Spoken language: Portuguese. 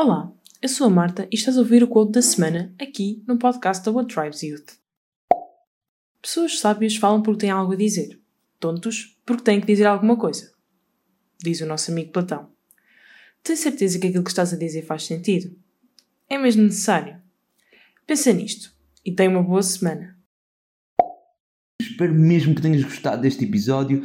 Olá, eu sou a Marta e estás a ouvir o quote da semana aqui no podcast da What Tribes Youth. Pessoas sábias falam porque têm algo a dizer, tontos porque têm que dizer alguma coisa, diz o nosso amigo Platão. Tens certeza que aquilo que estás a dizer faz sentido? É mesmo necessário? Pensa nisto e tenha uma boa semana. Espero mesmo que tenhas gostado deste episódio.